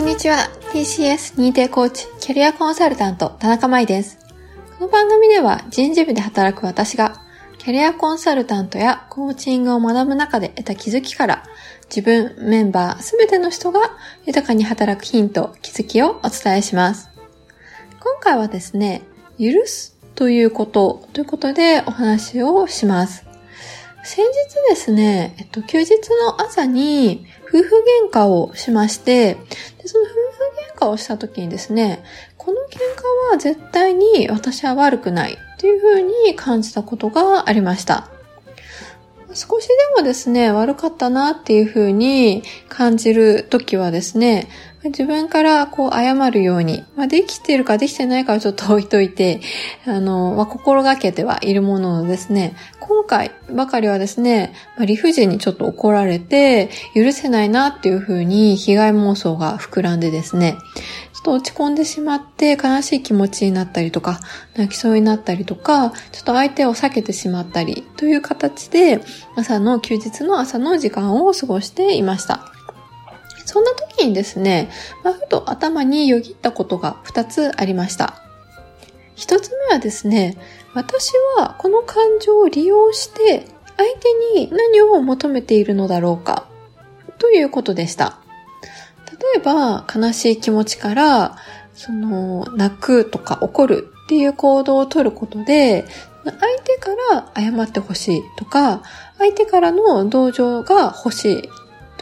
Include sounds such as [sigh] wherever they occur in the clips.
こんにちは。TCS 認定コーチ、キャリアコンサルタント、田中舞です。この番組では人事部で働く私が、キャリアコンサルタントやコーチングを学ぶ中で得た気づきから、自分、メンバー、すべての人が豊かに働くヒント、気づきをお伝えします。今回はですね、許すということということでお話をします。先日ですね、えっと、休日の朝に夫婦喧嘩をしまして、嘩をした時にですね、この喧嘩は絶対に私は悪くないっていうふうに感じたことがありました。少しでもですね、悪かったなっていうふうに感じる時はですね、自分からこう謝るように、まあ、できてるかできてないかはちょっと [laughs] 置いといて、あの、まあ、心がけてはいるもののですね、今回ばかりはですね、まあ、理不尽にちょっと怒られて、許せないなっていうふうに被害妄想が膨らんでですね、ちょっと落ち込んでしまって悲しい気持ちになったりとか、泣きそうになったりとか、ちょっと相手を避けてしまったりという形で、朝の休日の朝の時間を過ごしていました。そんな時にですね、まあ、ふと頭によぎったことが2つありました。1つ目はですね、私はこの感情を利用して相手に何を求めているのだろうかということでした。例えば、悲しい気持ちから、その、泣くとか怒るっていう行動をとることで、相手から謝ってほしいとか、相手からの同情が欲しい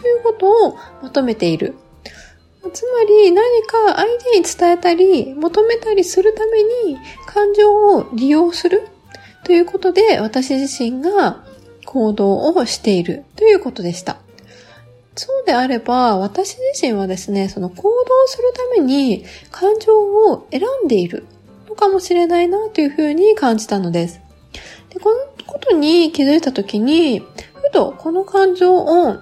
ということを求めている。つまり何か相手に伝えたり求めたりするために感情を利用するということで私自身が行動をしているということでした。そうであれば私自身はですね、その行動するために感情を選んでいるのかもしれないなというふうに感じたのです。でこのことに気づいたときに、ふとこの感情を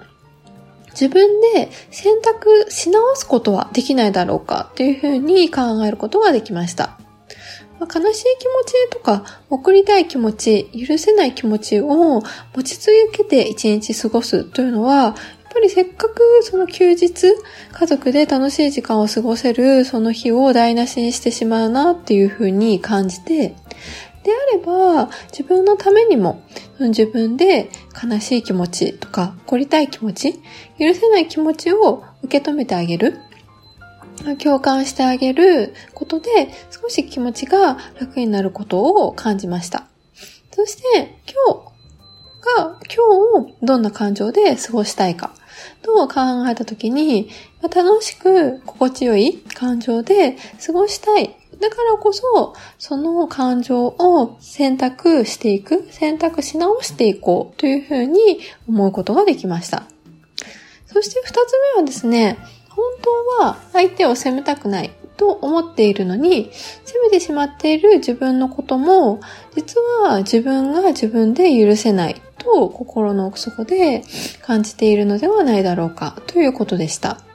自分で選択し直すことはできないだろうかっていうふうに考えることができました。まあ、悲しい気持ちとか、送りたい気持ち、許せない気持ちを持ち続けて一日過ごすというのは、やっぱりせっかくその休日、家族で楽しい時間を過ごせるその日を台無しにしてしまうなっていうふうに感じて、であれば、自分のためにも、自分で悲しい気持ちとか、怒りたい気持ち、許せない気持ちを受け止めてあげる。共感してあげることで、少し気持ちが楽になることを感じました。そして、今日が、今日をどんな感情で過ごしたいか、と考えたときに、楽しく心地よい感情で過ごしたいだからこそ、その感情を選択していく、選択し直していこうというふうに思うことができました。そして二つ目はですね、本当は相手を責めたくないと思っているのに、責めてしまっている自分のことも、実は自分が自分で許せないと心の奥底で感じているのではないだろうかということでした。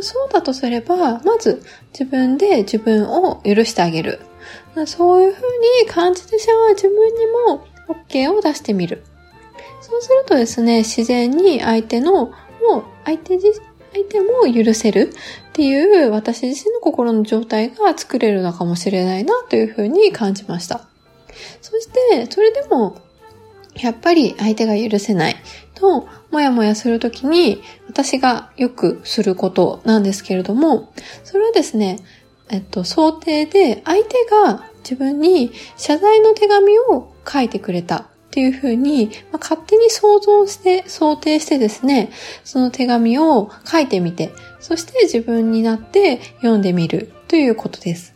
そうだとすれば、まず自分で自分を許してあげる。そういうふうに感じてしまう自分にも OK を出してみる。そうするとですね、自然に相手の、もう相手自相手も許せるっていう私自身の心の状態が作れるのかもしれないなというふうに感じました。そして、それでもやっぱり相手が許せないと、もやもやするときに、私がよくすることなんですけれども、それはですね、えっと、想定で相手が自分に謝罪の手紙を書いてくれたっていうふうに、まあ、勝手に想像して、想定してですね、その手紙を書いてみて、そして自分になって読んでみるということです。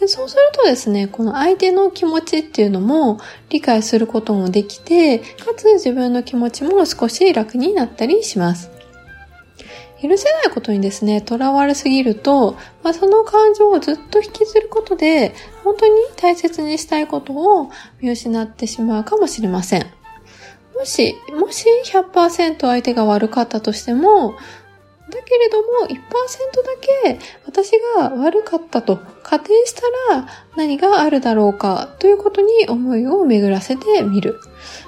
でそうするとですね、この相手の気持ちっていうのも理解することもできて、かつ自分の気持ちも少し楽になったりします。許せないことにですね、囚われすぎると、まあ、その感情をずっと引きずることで、本当に大切にしたいことを見失ってしまうかもしれません。もし、もし100%相手が悪かったとしても、だけれども、1%だけ私が悪かったと仮定したら何があるだろうかということに思いを巡らせてみる。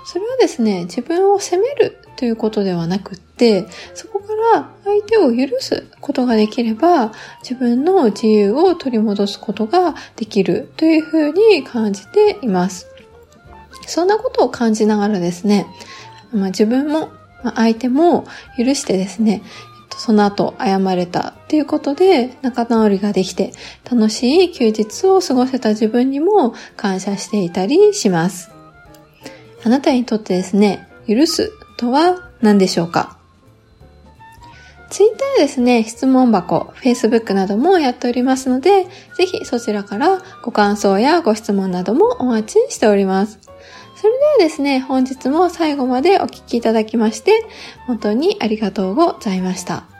それはですね、自分を責めるということではなくって、そこから相手を許すことができれば、自分の自由を取り戻すことができるというふうに感じています。そんなことを感じながらですね、まあ、自分も相手も許してですね、その後謝れたっていうことで仲直りができて楽しい休日を過ごせた自分にも感謝していたりします。あなたにとってですね、許すとは何でしょうか？ツイッターですね、質問箱、Facebook などもやっておりますので、ぜひそちらからご感想やご質問などもお待ちしております。それではですね、本日も最後までお聴きいただきまして、本当にありがとうございました。